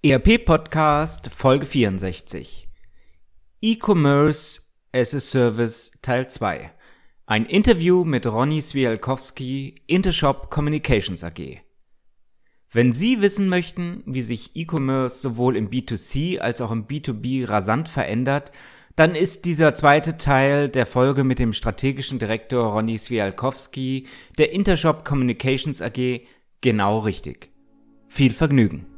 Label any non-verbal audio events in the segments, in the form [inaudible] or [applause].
ERP Podcast Folge 64 E-Commerce as a Service Teil 2 Ein Interview mit Ronny Swielkowski, Intershop Communications AG. Wenn Sie wissen möchten, wie sich E-Commerce sowohl im B2C als auch im B2B rasant verändert, dann ist dieser zweite Teil der Folge mit dem strategischen Direktor Ronny Swialkowski der Intershop Communications AG genau richtig. Viel Vergnügen!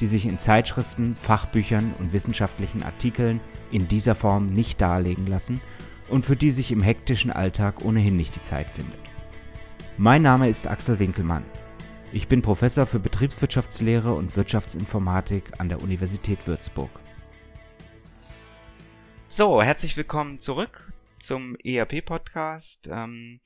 die sich in Zeitschriften, Fachbüchern und wissenschaftlichen Artikeln in dieser Form nicht darlegen lassen und für die sich im hektischen Alltag ohnehin nicht die Zeit findet. Mein Name ist Axel Winkelmann. Ich bin Professor für Betriebswirtschaftslehre und Wirtschaftsinformatik an der Universität Würzburg. So, herzlich willkommen zurück zum ERP-Podcast. Ähm,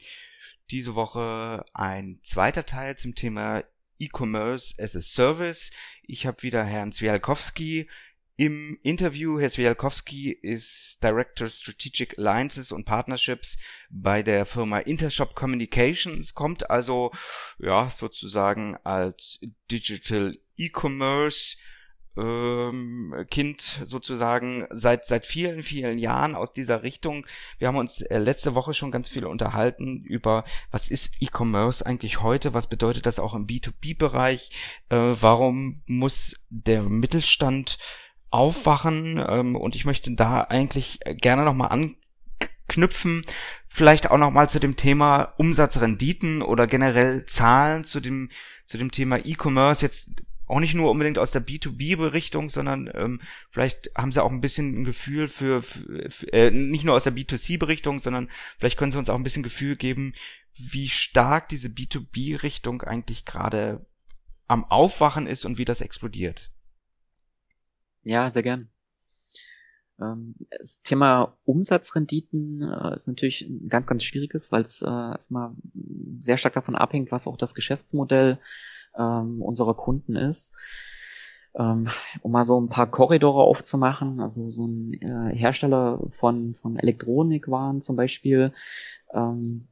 diese Woche ein zweiter Teil zum Thema E-Commerce as a Service. Ich habe wieder Herrn Zwialkowski im Interview. Herr Zwialkowski ist Director Strategic Alliances und Partnerships bei der Firma Intershop Communications, kommt also ja sozusagen als Digital E-Commerce ähm, Kind sozusagen seit seit vielen vielen Jahren aus dieser Richtung. Wir haben uns äh, letzte Woche schon ganz viel unterhalten über was ist E-Commerce eigentlich heute, was bedeutet das auch im B2B-Bereich, äh, warum muss der Mittelstand aufwachen? Ähm, und ich möchte da eigentlich gerne nochmal anknüpfen, vielleicht auch nochmal zu dem Thema Umsatzrenditen oder generell Zahlen zu dem zu dem Thema E-Commerce. Jetzt auch nicht nur unbedingt aus der B2B-Berichtung, sondern ähm, vielleicht haben sie auch ein bisschen ein Gefühl für, für, für äh, nicht nur aus der B2C-Berichtung, sondern vielleicht können sie uns auch ein bisschen Gefühl geben, wie stark diese B2B-Richtung eigentlich gerade am Aufwachen ist und wie das explodiert. Ja, sehr gern. Ähm, das Thema Umsatzrenditen äh, ist natürlich ein ganz, ganz schwieriges, weil es äh, erstmal sehr stark davon abhängt, was auch das Geschäftsmodell ähm, unserer Kunden ist. Ähm, um mal so ein paar Korridore aufzumachen, also so ein äh, Hersteller von, von Elektronikwaren zum Beispiel, ähm,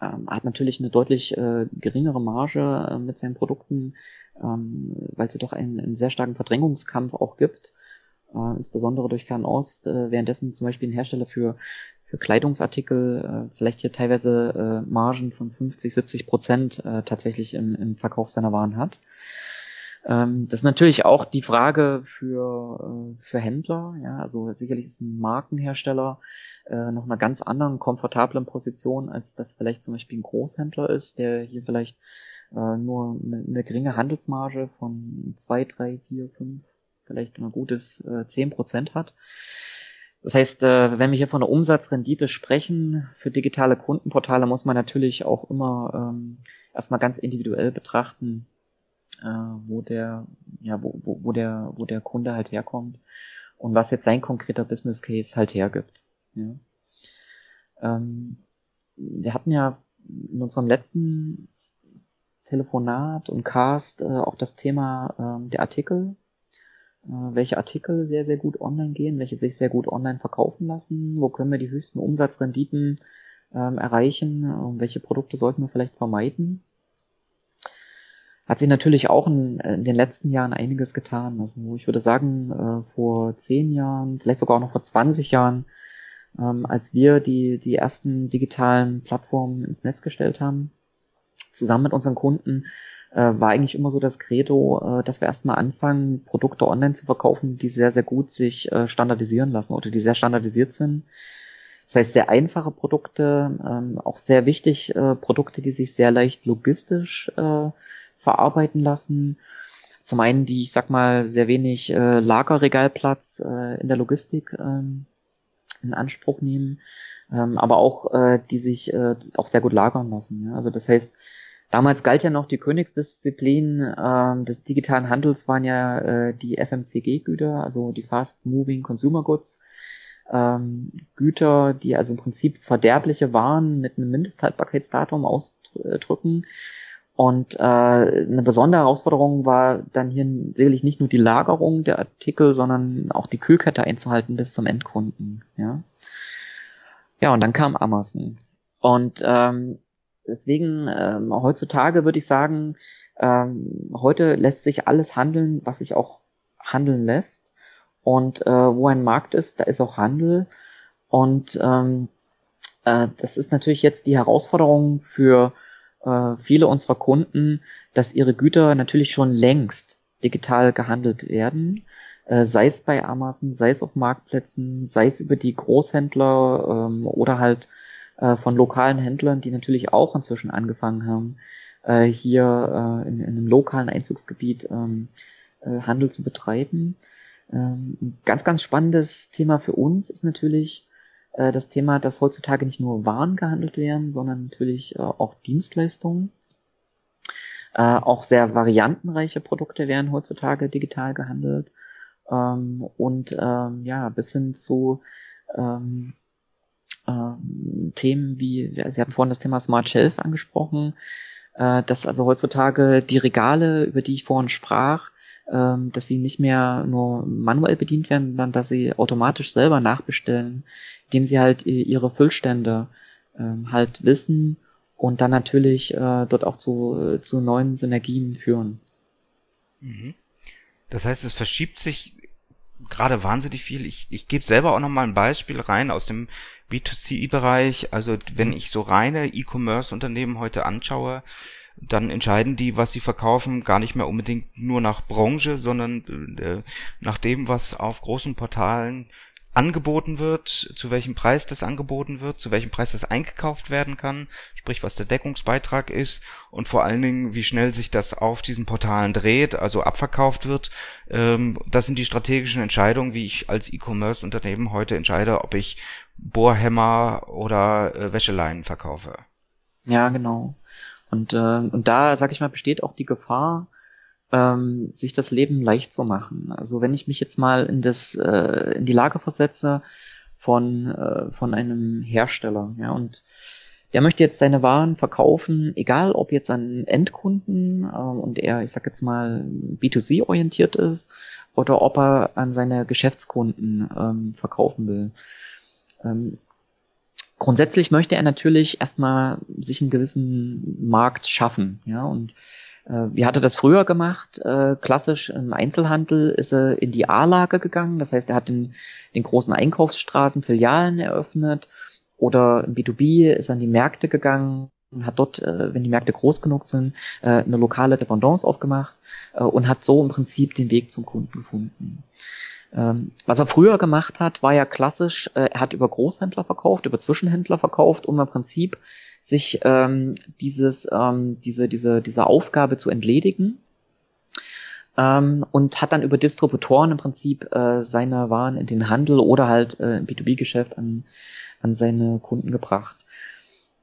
ähm, hat natürlich eine deutlich äh, geringere Marge äh, mit seinen Produkten, ähm, weil es doch einen, einen sehr starken Verdrängungskampf auch gibt, äh, insbesondere durch Fernost, äh, währenddessen zum Beispiel ein Hersteller für für Kleidungsartikel äh, vielleicht hier teilweise äh, Margen von 50, 70 Prozent äh, tatsächlich im, im Verkauf seiner Waren hat. Ähm, das ist natürlich auch die Frage für, äh, für Händler. Ja, also sicherlich ist ein Markenhersteller äh, noch einer ganz anderen komfortablen Position, als das vielleicht zum Beispiel ein Großhändler ist, der hier vielleicht äh, nur eine, eine geringe Handelsmarge von zwei, drei, vier, fünf, vielleicht ein gutes äh, zehn Prozent hat. Das heißt, äh, wenn wir hier von der Umsatzrendite sprechen für digitale Kundenportale, muss man natürlich auch immer ähm, erstmal ganz individuell betrachten, äh, wo der, ja, wo, wo, wo der, wo der Kunde halt herkommt und was jetzt sein konkreter Business Case halt hergibt. Ja. Ähm, wir hatten ja in unserem letzten Telefonat und Cast äh, auch das Thema ähm, der Artikel welche Artikel sehr, sehr gut online gehen, welche sich sehr gut online verkaufen lassen, wo können wir die höchsten Umsatzrenditen ähm, erreichen, und welche Produkte sollten wir vielleicht vermeiden. Hat sich natürlich auch in, in, den letzten Jahren einiges getan. Also ich würde sagen, äh, vor zehn Jahren, vielleicht sogar auch noch vor 20 Jahren, ähm, als wir die, die ersten digitalen Plattformen ins Netz gestellt haben, zusammen mit unseren Kunden, äh, war eigentlich immer so das Credo, äh, dass wir erstmal anfangen, Produkte online zu verkaufen, die sehr, sehr gut sich äh, standardisieren lassen oder die sehr standardisiert sind. Das heißt, sehr einfache Produkte, ähm, auch sehr wichtig, äh, Produkte, die sich sehr leicht logistisch äh, verarbeiten lassen. Zum einen die, ich sag mal, sehr wenig äh, Lagerregalplatz äh, in der Logistik ähm, in Anspruch nehmen, ähm, aber auch äh, die sich äh, auch sehr gut lagern lassen. Also das heißt, Damals galt ja noch die Königsdisziplin äh, des digitalen Handels waren ja äh, die FMCG-Güter, also die Fast Moving Consumer Goods. Ähm, Güter, die also im Prinzip verderbliche Waren mit einem Mindesthaltbarkeitsdatum ausdrücken. Und äh, eine besondere Herausforderung war dann hier sicherlich nicht nur die Lagerung der Artikel, sondern auch die Kühlkette einzuhalten bis zum Endkunden. Ja, ja und dann kam Amazon. Und ähm, Deswegen ähm, heutzutage würde ich sagen, ähm, heute lässt sich alles handeln, was sich auch handeln lässt. Und äh, wo ein Markt ist, da ist auch Handel. Und ähm, äh, das ist natürlich jetzt die Herausforderung für äh, viele unserer Kunden, dass ihre Güter natürlich schon längst digital gehandelt werden. Äh, sei es bei Amazon, sei es auf Marktplätzen, sei es über die Großhändler ähm, oder halt äh, von lokalen Händlern, die natürlich auch inzwischen angefangen haben, äh, hier äh, in, in, einem lokalen Einzugsgebiet ähm, äh, Handel zu betreiben. Ähm, ganz, ganz spannendes Thema für uns ist natürlich äh, das Thema, dass heutzutage nicht nur Waren gehandelt werden, sondern natürlich äh, auch Dienstleistungen. Äh, auch sehr variantenreiche Produkte werden heutzutage digital gehandelt. Ähm, und ähm, ja, bis hin zu ähm, ähm, Themen wie, Sie hatten vorhin das Thema Smart Shelf angesprochen, äh, dass also heutzutage die Regale, über die ich vorhin sprach, ähm, dass sie nicht mehr nur manuell bedient werden, sondern dass sie automatisch selber nachbestellen, indem sie halt ihre Füllstände ähm, halt wissen und dann natürlich äh, dort auch zu, zu neuen Synergien führen. Mhm. Das heißt, es verschiebt sich gerade wahnsinnig viel. Ich, ich gebe selber auch noch mal ein Beispiel rein aus dem B2C-Bereich. Also wenn ich so reine E-Commerce-Unternehmen heute anschaue, dann entscheiden die, was sie verkaufen, gar nicht mehr unbedingt nur nach Branche, sondern äh, nach dem, was auf großen Portalen angeboten wird, zu welchem Preis das angeboten wird, zu welchem Preis das eingekauft werden kann, sprich was der Deckungsbeitrag ist und vor allen Dingen, wie schnell sich das auf diesen Portalen dreht, also abverkauft wird. Ähm, das sind die strategischen Entscheidungen, wie ich als E-Commerce-Unternehmen heute entscheide, ob ich Bohrhämmer oder äh, Wäscheleinen verkaufe. Ja, genau. Und, äh, und da, sag ich mal, besteht auch die Gefahr, ähm, sich das Leben leicht zu machen. Also wenn ich mich jetzt mal in das äh, in die Lage versetze von äh, von einem Hersteller, ja und der möchte jetzt seine Waren verkaufen, egal ob jetzt an Endkunden äh, und er, ich sag jetzt mal B2C orientiert ist oder ob er an seine Geschäftskunden ähm, verkaufen will. Ähm, grundsätzlich möchte er natürlich erstmal sich einen gewissen Markt schaffen, ja und wie hat er das früher gemacht? Äh, klassisch im Einzelhandel ist er in die A-Lage gegangen. Das heißt, er hat in den großen Einkaufsstraßen Filialen eröffnet oder im B2B ist er in die Märkte gegangen und hat dort, äh, wenn die Märkte groß genug sind, eine lokale Dependance aufgemacht und hat so im Prinzip den Weg zum Kunden gefunden. Ähm, was er früher gemacht hat, war ja klassisch, er hat über Großhändler verkauft, über Zwischenhändler verkauft, um im Prinzip sich ähm, dieses, ähm, diese, diese, diese Aufgabe zu entledigen ähm, und hat dann über Distributoren im Prinzip äh, seine Waren in den Handel oder halt äh, im B2B-Geschäft an, an seine Kunden gebracht.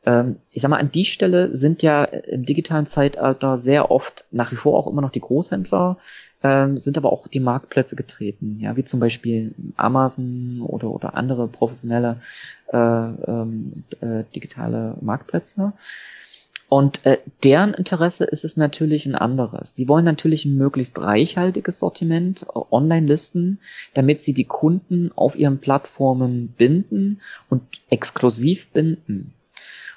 Ähm, ich sag mal, an die Stelle sind ja im digitalen Zeitalter sehr oft nach wie vor auch immer noch die Großhändler, ähm, sind aber auch die Marktplätze getreten, ja, wie zum Beispiel Amazon oder, oder andere professionelle äh, ähm, äh, digitale Marktplätze. Und äh, deren Interesse ist es natürlich ein anderes. Sie wollen natürlich ein möglichst reichhaltiges Sortiment, äh, Online-Listen, damit sie die Kunden auf ihren Plattformen binden und exklusiv binden.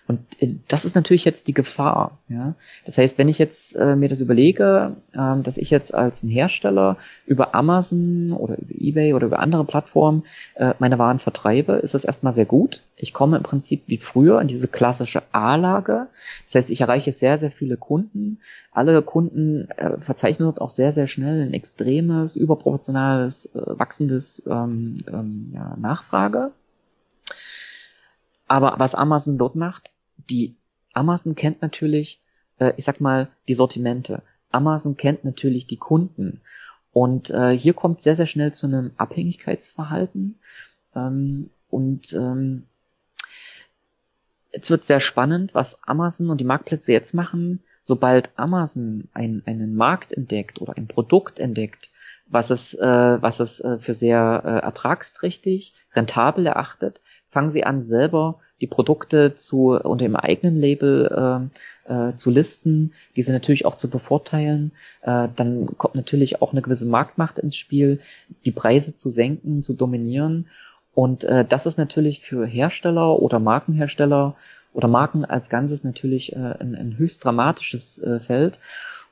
Und äh, das ist natürlich jetzt die Gefahr. Ja? Das heißt, wenn ich jetzt äh, mir das überlege, äh, dass ich jetzt als ein Hersteller über Amazon oder über eBay oder über andere Plattformen äh, meine Waren vertreibe, ist das erstmal sehr gut. Ich komme im Prinzip wie früher in diese klassische A-Lage. Das heißt, ich erreiche sehr, sehr viele Kunden. Alle Kunden äh, verzeichnen dort auch sehr, sehr schnell ein extremes, überproportionales, äh, wachsendes ähm, ähm, ja, Nachfrage. Aber was Amazon dort macht, die Amazon kennt natürlich, äh, ich sag mal, die Sortimente. Amazon kennt natürlich die Kunden. Und äh, hier kommt sehr, sehr schnell zu einem Abhängigkeitsverhalten. Ähm, und ähm, jetzt wird sehr spannend, was Amazon und die Marktplätze jetzt machen. sobald Amazon ein, einen Markt entdeckt oder ein Produkt entdeckt, was es, äh, was es äh, für sehr äh, ertragsträchtig, rentabel erachtet, fangen sie an, selber die Produkte zu unter dem eigenen Label äh, äh, zu listen, diese natürlich auch zu bevorteilen. Äh, dann kommt natürlich auch eine gewisse Marktmacht ins Spiel, die Preise zu senken, zu dominieren. Und äh, das ist natürlich für Hersteller oder Markenhersteller oder Marken als Ganzes natürlich äh, ein, ein höchst dramatisches äh, Feld.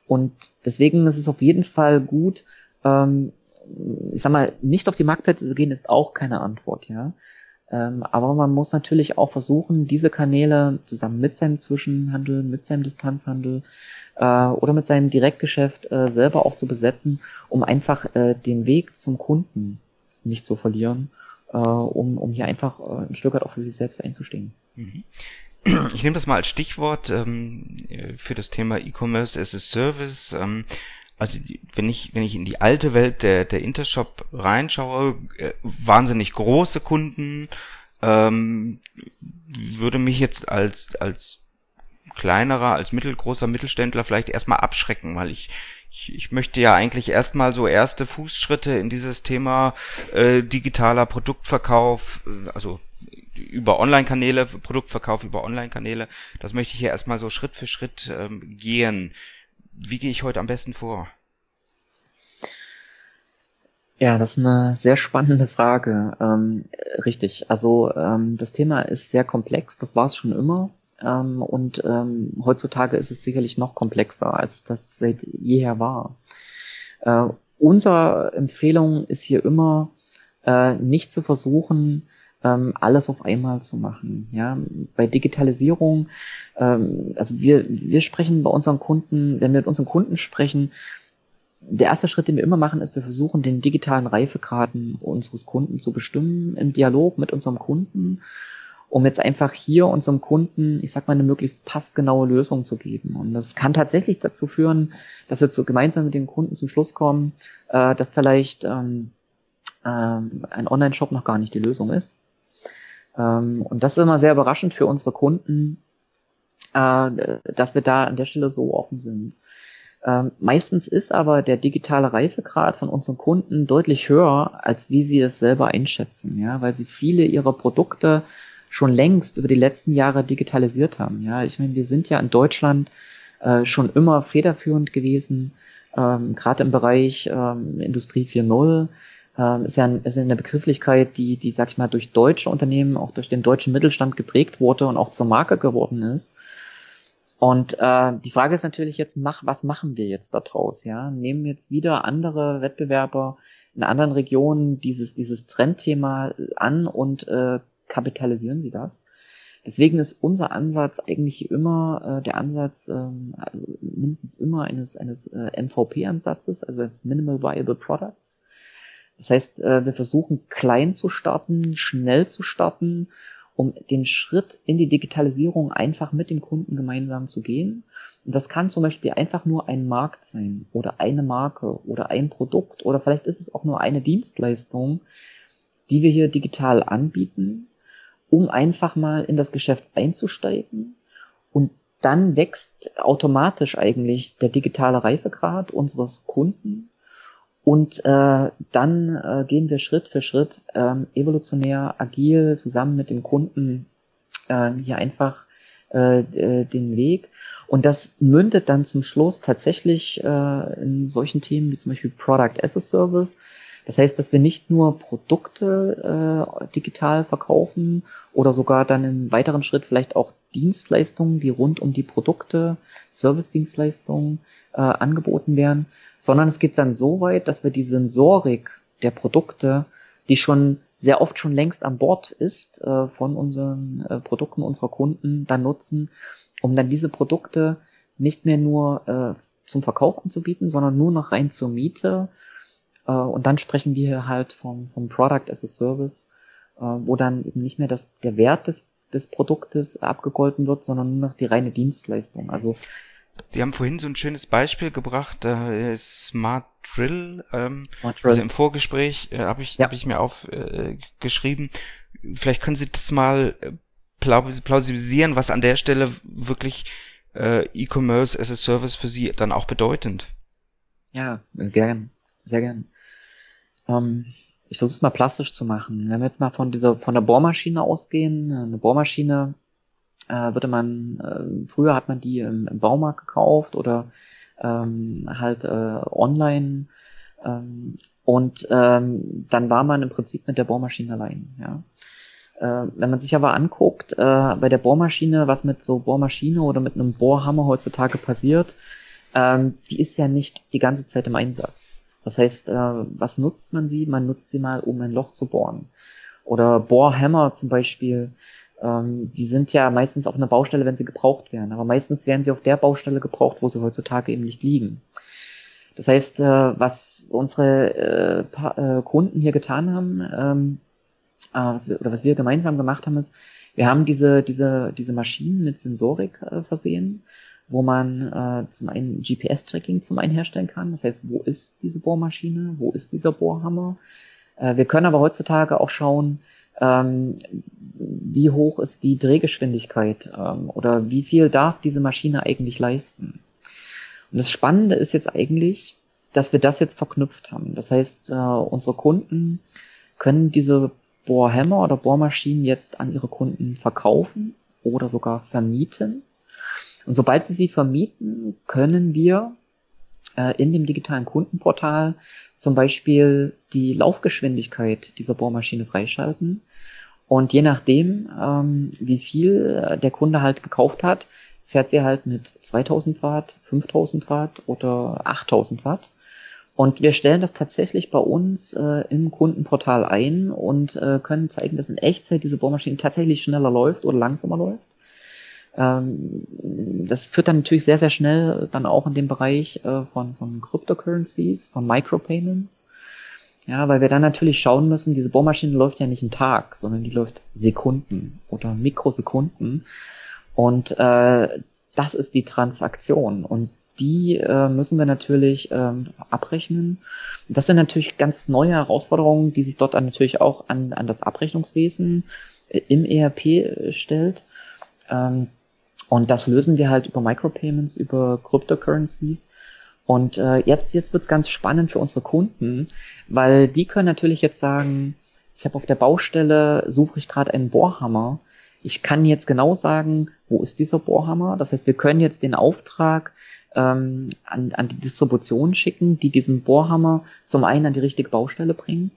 Und deswegen ist es auf jeden Fall gut, ähm, ich sag mal, nicht auf die Marktplätze zu gehen, ist auch keine Antwort, ja. Ähm, aber man muss natürlich auch versuchen, diese Kanäle zusammen mit seinem Zwischenhandel, mit seinem Distanzhandel äh, oder mit seinem Direktgeschäft äh, selber auch zu besetzen, um einfach äh, den Weg zum Kunden nicht zu verlieren, äh, um, um hier einfach äh, ein Stück weit auch für sich selbst einzustehen. Mhm. Ich nehme das mal als Stichwort ähm, für das Thema E-Commerce as a Service. Ähm, also wenn ich wenn ich in die alte Welt der der Intershop reinschaue, äh, wahnsinnig große Kunden, ähm, würde mich jetzt als als kleinerer, als mittelgroßer Mittelständler vielleicht erstmal abschrecken, weil ich ich, möchte ja eigentlich erstmal so erste Fußschritte in dieses Thema äh, digitaler Produktverkauf, äh, also über Online-Kanäle, Produktverkauf über Online-Kanäle, das möchte ich ja erstmal so Schritt für Schritt ähm, gehen wie gehe ich heute am besten vor? Ja, das ist eine sehr spannende Frage. Ähm, richtig. Also ähm, das Thema ist sehr komplex, das war es schon immer. Ähm, und ähm, heutzutage ist es sicherlich noch komplexer, als das seit jeher war. Äh, unsere Empfehlung ist hier immer, äh, nicht zu versuchen, ähm, alles auf einmal zu machen. Ja, bei Digitalisierung, ähm, also wir, wir sprechen bei unseren Kunden, wenn wir mit unseren Kunden sprechen, der erste Schritt, den wir immer machen, ist, wir versuchen, den digitalen Reifegraden unseres Kunden zu bestimmen im Dialog mit unserem Kunden, um jetzt einfach hier unserem Kunden, ich sag mal, eine möglichst passgenaue Lösung zu geben. Und das kann tatsächlich dazu führen, dass wir zu, gemeinsam mit den Kunden zum Schluss kommen, äh, dass vielleicht ähm, ähm, ein Online-Shop noch gar nicht die Lösung ist, und das ist immer sehr überraschend für unsere Kunden, äh, dass wir da an der Stelle so offen sind. Ähm, meistens ist aber der digitale Reifegrad von unseren Kunden deutlich höher, als wie sie es selber einschätzen, ja, weil sie viele ihrer Produkte schon längst über die letzten Jahre digitalisiert haben. Ja, ich meine, wir sind ja in Deutschland äh, schon immer federführend gewesen, ähm, gerade im Bereich ähm, Industrie 4.0 ähm, ist ja ein, ist eine Begrifflichkeit, die, die, sag ich mal, durch deutsche Unternehmen, auch durch den deutschen Mittelstand geprägt wurde und auch zur Marke geworden ist. Und äh, die Frage ist natürlich jetzt, mach, was machen wir jetzt daraus? Ja, nehmen jetzt wieder andere Wettbewerber in anderen Regionen dieses dieses Trendthema an und äh, kapitalisieren sie das? Deswegen ist unser Ansatz eigentlich immer äh, der Ansatz, ähm, also mindestens immer eines eines äh, MVP-Ansatzes, also als Minimal Viable Products. Das heißt, äh, wir versuchen klein zu starten, schnell zu starten, um den Schritt in die Digitalisierung einfach mit dem Kunden gemeinsam zu gehen. Und das kann zum Beispiel einfach nur ein Markt sein oder eine Marke oder ein Produkt oder vielleicht ist es auch nur eine Dienstleistung, die wir hier digital anbieten, um einfach mal in das Geschäft einzusteigen. Und dann wächst automatisch eigentlich der digitale Reifegrad unseres Kunden und äh, dann äh, gehen wir Schritt für Schritt ähm, evolutionär, agil zusammen mit dem Kunden äh, hier einfach äh, äh, den Weg. Und das mündet dann zum Schluss tatsächlich äh, in solchen Themen wie zum Beispiel Product as a Service. Das heißt, dass wir nicht nur Produkte äh, digital verkaufen oder sogar dann im weiteren Schritt vielleicht auch Dienstleistungen, die rund um die Produkte, Service-Dienstleistungen äh, angeboten werden, sondern es geht dann so weit, dass wir die Sensorik der Produkte, die schon sehr oft schon längst an Bord ist äh, von unseren äh, Produkten unserer Kunden, dann nutzen, um dann diese Produkte nicht mehr nur äh, zum Verkauf anzubieten, sondern nur noch rein zur Miete. Äh, und dann sprechen wir hier halt vom, vom Product as a Service, äh, wo dann eben nicht mehr das, der Wert des, des Produktes abgegolten wird, sondern nur noch die reine Dienstleistung. Also Sie haben vorhin so ein schönes Beispiel gebracht, äh, Smart Drill. Ähm, Smart Drill. Also im Vorgespräch äh, habe ich, ja. hab ich mir aufgeschrieben. Äh, Vielleicht können Sie das mal äh, plausibilisieren, was an der Stelle wirklich äh, E-Commerce as a Service für Sie dann auch bedeutend? Ja, gern, sehr gern. Ähm, ich versuche es mal plastisch zu machen. Wenn wir jetzt mal von dieser von der Bohrmaschine ausgehen, eine Bohrmaschine äh, würde man äh, früher hat man die im, im Baumarkt gekauft oder ähm, halt äh, online ähm, und ähm, dann war man im Prinzip mit der Bohrmaschine allein. Ja. Äh, wenn man sich aber anguckt, äh, bei der Bohrmaschine, was mit so Bohrmaschine oder mit einem Bohrhammer heutzutage passiert, ähm, die ist ja nicht die ganze Zeit im Einsatz. Das heißt, äh, was nutzt man sie? Man nutzt sie mal, um ein Loch zu bohren. Oder Bohrhammer zum Beispiel, ähm, die sind ja meistens auf einer Baustelle, wenn sie gebraucht werden. Aber meistens werden sie auf der Baustelle gebraucht, wo sie heutzutage eben nicht liegen. Das heißt, äh, was unsere äh, äh, Kunden hier getan haben, ähm, äh, was wir, oder was wir gemeinsam gemacht haben, ist, wir haben diese, diese, diese Maschinen mit Sensorik äh, versehen, wo man äh, zum einen GPS-Tracking zum einen herstellen kann. Das heißt, wo ist diese Bohrmaschine, wo ist dieser Bohrhammer? Äh, wir können aber heutzutage auch schauen, ähm, wie hoch ist die Drehgeschwindigkeit ähm, oder wie viel darf diese Maschine eigentlich leisten. Und das Spannende ist jetzt eigentlich, dass wir das jetzt verknüpft haben. Das heißt, äh, unsere Kunden können diese Bohrhammer oder Bohrmaschinen jetzt an ihre Kunden verkaufen oder sogar vermieten. Und sobald sie sie vermieten, können wir äh, in dem digitalen Kundenportal zum Beispiel die Laufgeschwindigkeit dieser Bohrmaschine freischalten. Und je nachdem, ähm, wie viel der Kunde halt gekauft hat, fährt sie halt mit 2000 Watt, 5000 Watt oder 8000 Watt. Und wir stellen das tatsächlich bei uns äh, im Kundenportal ein und äh, können zeigen, dass in Echtzeit diese Bohrmaschine tatsächlich schneller läuft oder langsamer läuft. Ähm, das führt dann natürlich sehr, sehr schnell dann auch in den Bereich äh, von, von Cryptocurrencies, von Micropayments. Ja, weil wir dann natürlich schauen müssen, diese Bohrmaschine läuft ja nicht einen Tag, sondern die läuft Sekunden oder Mikrosekunden. Und äh, das ist die Transaktion. Und die äh, müssen wir natürlich ähm, abrechnen. Das sind natürlich ganz neue Herausforderungen, die sich dort dann natürlich auch an, an das Abrechnungswesen äh, im ERP stellt. Ähm, und das lösen wir halt über Micropayments, über Cryptocurrencies. Und äh, jetzt, jetzt wird's ganz spannend für unsere Kunden, weil die können natürlich jetzt sagen, ich habe auf der Baustelle, suche ich gerade einen Bohrhammer. Ich kann jetzt genau sagen, wo ist dieser Bohrhammer. Das heißt, wir können jetzt den Auftrag ähm, an, an die Distribution schicken, die diesen Bohrhammer zum einen an die richtige Baustelle bringt.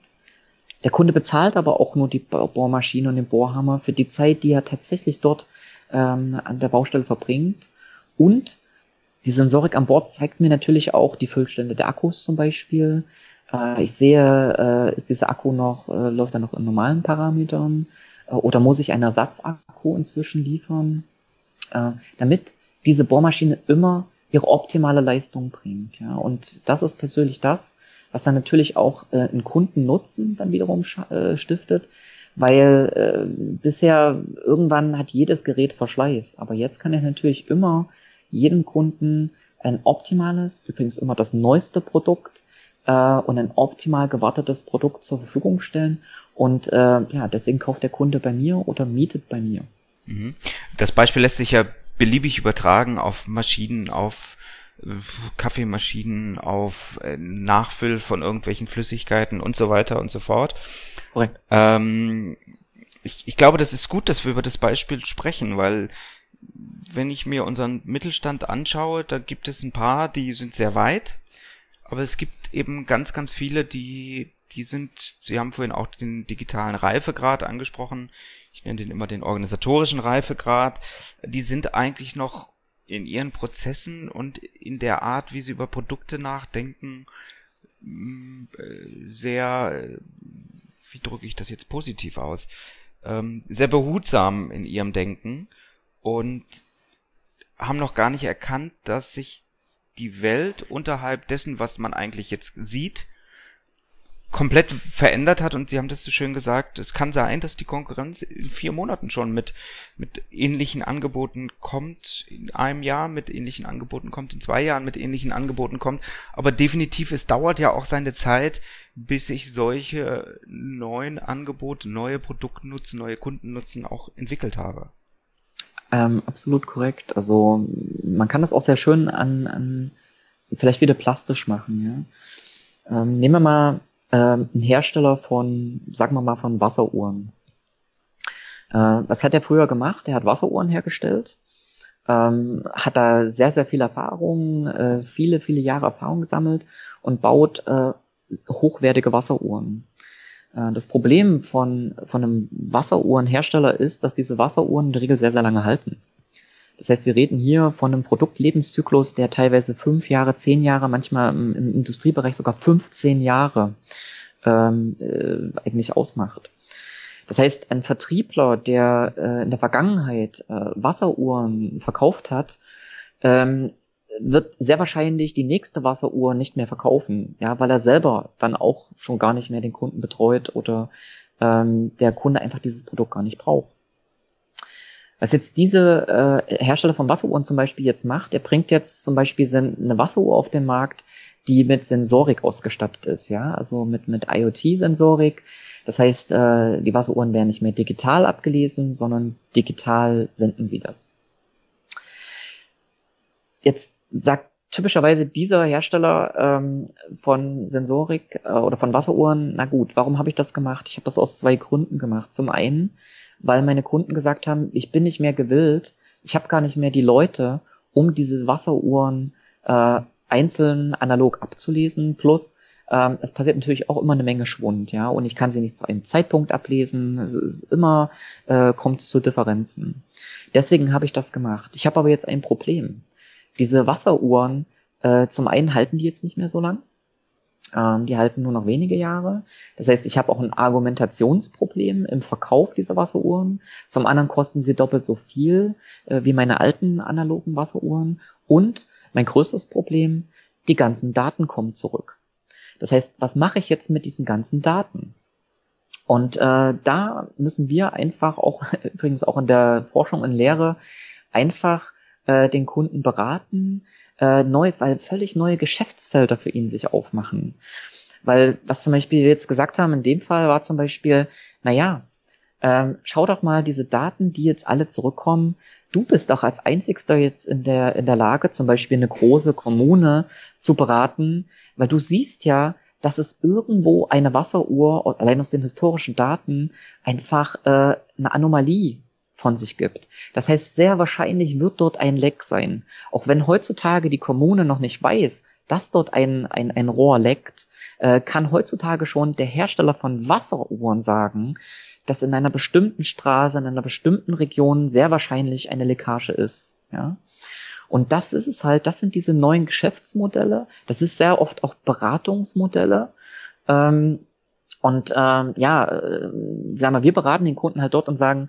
Der Kunde bezahlt aber auch nur die Bohrmaschine und den Bohrhammer für die Zeit, die er tatsächlich dort ähm, an der Baustelle verbringt. Und die Sensorik an Bord zeigt mir natürlich auch die Füllstände der Akkus zum Beispiel. Äh, ich sehe, äh, ist dieser Akku noch, äh, läuft er noch in normalen Parametern? Äh, oder muss ich einen Ersatzakku inzwischen liefern? Äh, damit diese Bohrmaschine immer ihre optimale Leistung bringt. Ja? Und das ist natürlich das, was dann natürlich auch äh, einen Kundennutzen dann wiederum äh, stiftet, weil äh, bisher irgendwann hat jedes Gerät Verschleiß, aber jetzt kann er natürlich immer jedem Kunden ein optimales, übrigens immer das neueste Produkt äh, und ein optimal gewartetes Produkt zur Verfügung stellen und äh, ja, deswegen kauft der Kunde bei mir oder mietet bei mir. Mhm. Das Beispiel lässt sich ja beliebig übertragen auf Maschinen, auf Kaffeemaschinen, auf äh, Nachfüll von irgendwelchen Flüssigkeiten und so weiter und so fort. Korrekt. Ähm, ich, ich glaube, das ist gut, dass wir über das Beispiel sprechen, weil wenn ich mir unseren Mittelstand anschaue, da gibt es ein paar, die sind sehr weit, aber es gibt eben ganz, ganz viele, die, die sind, Sie haben vorhin auch den digitalen Reifegrad angesprochen, ich nenne den immer den organisatorischen Reifegrad, die sind eigentlich noch in ihren Prozessen und in der Art, wie sie über Produkte nachdenken, mm, äh, sehr, äh, wie drücke ich das jetzt positiv aus, ähm, sehr behutsam in ihrem Denken und haben noch gar nicht erkannt, dass sich die Welt unterhalb dessen, was man eigentlich jetzt sieht, komplett verändert hat und Sie haben das so schön gesagt, es kann sein, dass die Konkurrenz in vier Monaten schon mit, mit ähnlichen Angeboten kommt, in einem Jahr mit ähnlichen Angeboten kommt, in zwei Jahren mit ähnlichen Angeboten kommt, aber definitiv, es dauert ja auch seine Zeit, bis sich solche neuen Angebote, neue Produktnutzen, neue Kundennutzen auch entwickelt habe. Ähm, absolut korrekt. Also man kann das auch sehr schön an, an vielleicht wieder plastisch machen. Ja? Ähm, nehmen wir mal ähm, einen Hersteller von, sagen wir mal, von Wasseruhren. Äh, was hat er früher gemacht? Er hat Wasseruhren hergestellt, ähm, hat da sehr, sehr viel Erfahrung, äh, viele, viele Jahre Erfahrung gesammelt und baut äh, hochwertige Wasseruhren. Äh, das Problem von, von einem Wasseruhrenhersteller ist, dass diese Wasseruhren in der Regel sehr, sehr lange halten. Das heißt, wir reden hier von einem Produktlebenszyklus, der teilweise fünf Jahre, zehn Jahre, manchmal im, im Industriebereich sogar 15 Jahre ähm, äh, eigentlich ausmacht. Das heißt, ein Vertriebler, der äh, in der Vergangenheit äh, Wasseruhren verkauft hat, ähm, wird sehr wahrscheinlich die nächste Wasseruhr nicht mehr verkaufen, ja, weil er selber dann auch schon gar nicht mehr den Kunden betreut oder ähm, der Kunde einfach dieses Produkt gar nicht braucht. Was jetzt diese äh, Hersteller von Wasseruhren zum Beispiel jetzt macht, der bringt jetzt zum Beispiel eine Wasseruhr auf den Markt, die mit Sensorik ausgestattet ist, ja, also mit, mit IoT-Sensorik. Das heißt, äh, die Wasseruhren werden nicht mehr digital abgelesen, sondern digital senden sie das. Jetzt sagt typischerweise dieser Hersteller ähm, von Sensorik äh, oder von Wasseruhren, na gut, warum habe ich das gemacht? Ich habe das aus zwei Gründen gemacht. Zum einen, weil meine Kunden gesagt haben, ich bin nicht mehr gewillt, ich habe gar nicht mehr die Leute, um diese Wasseruhren äh, einzeln analog abzulesen. Plus, ähm, es passiert natürlich auch immer eine Menge Schwund, ja, und ich kann sie nicht zu einem Zeitpunkt ablesen. Es ist immer äh, kommt zu Differenzen. Deswegen habe ich das gemacht. Ich habe aber jetzt ein Problem. Diese Wasseruhren, äh, zum einen halten die jetzt nicht mehr so lang. Ähm, die halten nur noch wenige Jahre. Das heißt, ich habe auch ein Argumentationsproblem im Verkauf dieser Wasseruhren. Zum anderen kosten sie doppelt so viel äh, wie meine alten analogen Wasseruhren. Und mein größtes Problem, die ganzen Daten kommen zurück. Das heißt, was mache ich jetzt mit diesen ganzen Daten? Und äh, da müssen wir einfach auch, [laughs] übrigens auch in der Forschung und Lehre, einfach äh, den Kunden beraten, äh, neu, weil völlig neue Geschäftsfelder für ihn sich aufmachen. Weil, was zum Beispiel wir jetzt gesagt haben, in dem Fall war zum Beispiel, naja, ähm, schau doch mal diese Daten, die jetzt alle zurückkommen. Du bist doch als einzigster jetzt in der, in der Lage, zum Beispiel eine große Kommune zu beraten, weil du siehst ja, dass es irgendwo eine Wasseruhr, allein aus den historischen Daten, einfach äh, eine Anomalie von sich gibt. Das heißt, sehr wahrscheinlich wird dort ein Leck sein. Auch wenn heutzutage die Kommune noch nicht weiß, dass dort ein, ein, ein Rohr leckt, äh, kann heutzutage schon der Hersteller von Wasseruhren sagen, dass in einer bestimmten Straße, in einer bestimmten Region sehr wahrscheinlich eine Leckage ist. Ja? Und das ist es halt, das sind diese neuen Geschäftsmodelle. Das ist sehr oft auch Beratungsmodelle. Ähm, und ähm, ja, äh, sagen wir, wir beraten den Kunden halt dort und sagen,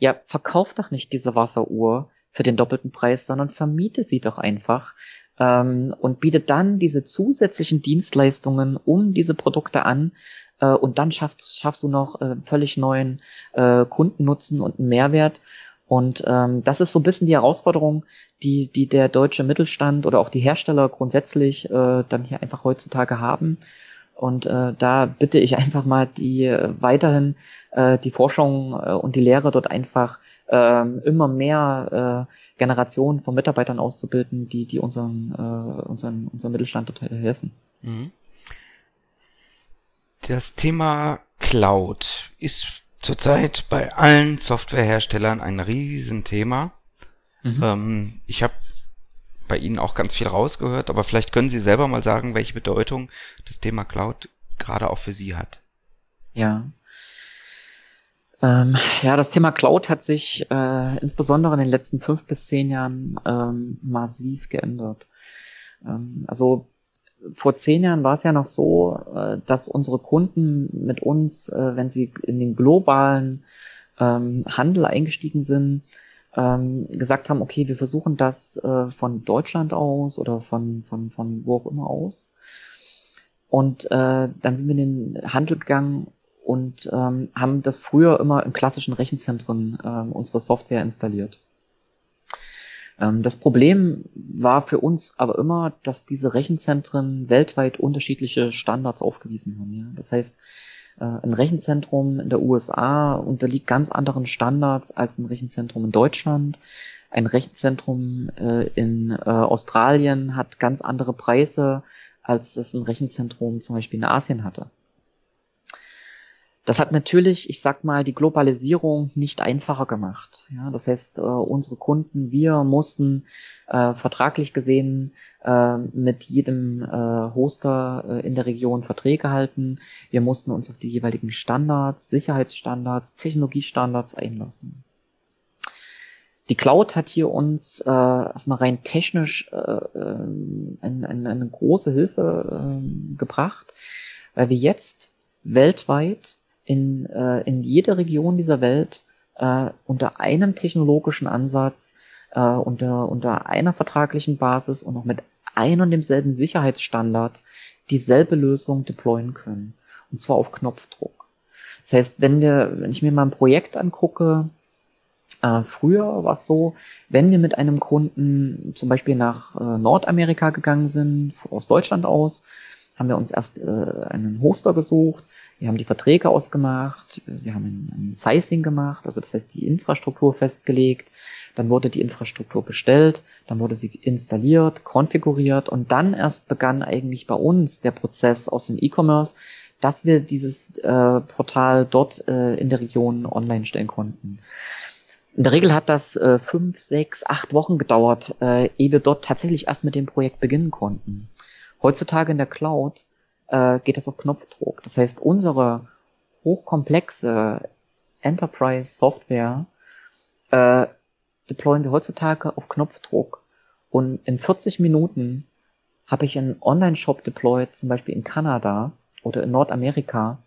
ja, verkauf doch nicht diese Wasseruhr für den doppelten Preis, sondern vermiete sie doch einfach ähm, und biete dann diese zusätzlichen Dienstleistungen um diese Produkte an äh, und dann schaffst, schaffst du noch äh, völlig neuen äh, Kundennutzen und einen Mehrwert. Und ähm, das ist so ein bisschen die Herausforderung, die, die der deutsche Mittelstand oder auch die Hersteller grundsätzlich äh, dann hier einfach heutzutage haben. Und äh, da bitte ich einfach mal die äh, weiterhin äh, die Forschung äh, und die Lehre dort einfach äh, immer mehr äh, Generationen von Mitarbeitern auszubilden, die, die unseren, äh, unseren, unseren Mittelstand dort helfen. Mhm. Das Thema Cloud ist zurzeit bei allen Softwareherstellern ein Riesenthema. Mhm. Ähm, ich habe bei Ihnen auch ganz viel rausgehört, aber vielleicht können Sie selber mal sagen, welche Bedeutung das Thema Cloud gerade auch für Sie hat. Ja. Ähm, ja, das Thema Cloud hat sich äh, insbesondere in den letzten fünf bis zehn Jahren ähm, massiv geändert. Ähm, also vor zehn Jahren war es ja noch so, äh, dass unsere Kunden mit uns, äh, wenn sie in den globalen ähm, Handel eingestiegen sind, ähm, gesagt haben, okay, wir versuchen das äh, von Deutschland aus oder von, von, von wo auch immer aus. Und äh, dann sind wir in den Handel gegangen und ähm, haben das früher immer in klassischen Rechenzentren äh, unsere Software installiert. Ähm, das Problem war für uns aber immer, dass diese Rechenzentren weltweit unterschiedliche Standards aufgewiesen haben. Ja? Das heißt, Äh, ein Rechenzentrum in der USA unterliegt ganz anderen Standards als ein Rechenzentrum in Deutschland. Ein Rechenzentrum äh, in äh, Australien hat ganz andere Preise, als das ein Rechenzentrum zum Beispiel in Asien hatte. Das hat natürlich, ich sag mal, die Globalisierung nicht einfacher gemacht. Ja, das heißt, äh, unsere Kunden, wir mussten äh, vertraglich gesehen äh, mit jedem äh, Hoster äh, in der Region Verträge halten. Wir mussten uns auf die jeweiligen Standards, Sicherheitsstandards, Technologiestandards einlassen. Die Cloud hat hier uns äh, erstmal rein technisch äh, äh, ein, ein, eine große Hilfe äh, gebracht, weil wir jetzt weltweit in, äh, in jeder Region dieser Welt äh, unter einem technologischen Ansatz, äh, unter, unter einer vertraglichen Basis und auch mit ein und demselben Sicherheitsstandard dieselbe Lösung deployen können. Und zwar auf Knopfdruck. Das heißt, wenn, wir, wenn ich mir mal ein Projekt angucke, äh, früher war es so, wenn wir mit einem Kunden zum Beispiel nach äh, Nordamerika gegangen sind, aus Deutschland aus, haben wir uns erst äh, einen Hoster gesucht, wir haben die Verträge ausgemacht, wir haben ein, Sizing gemacht, also das heißt die Infrastruktur festgelegt, dann wurde die Infrastruktur bestellt, dann wurde sie installiert, konfiguriert. Und dann erst begann eigentlich bei uns der Prozess aus dem E-Commerce, dass wir dieses äh, Portal dort äh, in der Region online stellen konnten. In der Regel hat das äh, fünf, sechs, acht Wochen gedauert, äh, ehe wir dort tatsächlich erst mit dem Projekt beginnen konnten. Heutzutage in der Cloud äh, geht das auf Knopfdruck. Das heißt, unsere hochkomplexe Enterprise-Software äh, deployen wir heutzutage auf Knopfdruck. Und in 40 Minuten habe ich einen Online-Shop deployed, zum Beispiel in Kanada oder in Nordamerika,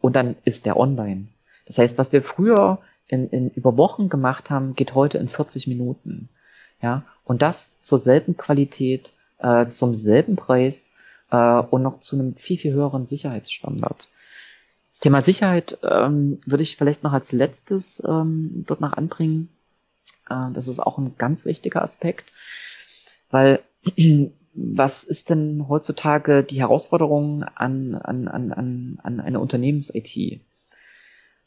und dann ist der online. Das heißt, was wir früher in, in über Wochen gemacht haben, geht heute in 40 Minuten. Ja, und das zur selben Qualität, äh, zum selben Preis äh, und noch zu einem viel, viel höheren Sicherheitsstandard. Das Thema Sicherheit ähm, würde ich vielleicht noch als letztes ähm, dort noch anbringen. Äh, das ist auch ein ganz wichtiger Aspekt, weil [clears throat] was ist denn heutzutage die Herausforderung an, an, an, an, an eine Unternehmens-IT?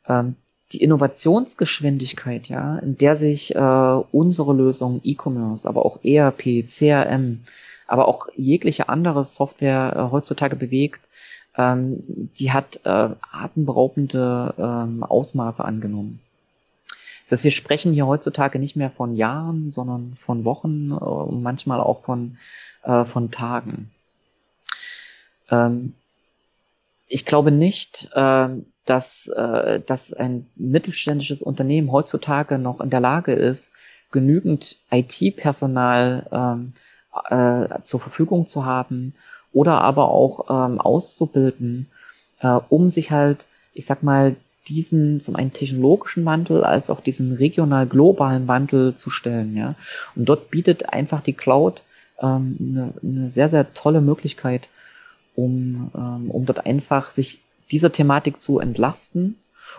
Ähm, die Innovationsgeschwindigkeit, ja, in der sich äh, unsere Lösung E-Commerce, aber auch ERP, CRM, aber auch jegliche andere Software äh, heutzutage bewegt, ähm, die hat äh, atemberaubende ähm, Ausmaße angenommen. Das heißt, wir sprechen hier heutzutage nicht mehr von Jahren, sondern von Wochen äh, und manchmal auch von, äh, von Tagen. Ähm, ich glaube nicht, äh, dass, dass ein mittelständisches Unternehmen heutzutage noch in der Lage ist, genügend IT-Personal ähm, äh, zur Verfügung zu haben oder aber auch ähm, auszubilden, äh, um sich halt, ich sag mal, diesen zum einen technologischen Wandel als auch diesen regional-globalen Wandel zu stellen. Ja? Und dort bietet einfach die Cloud ähm, eine, eine sehr, sehr tolle Möglichkeit, um, ähm, um dort einfach sich dieser Thematik zu entlasten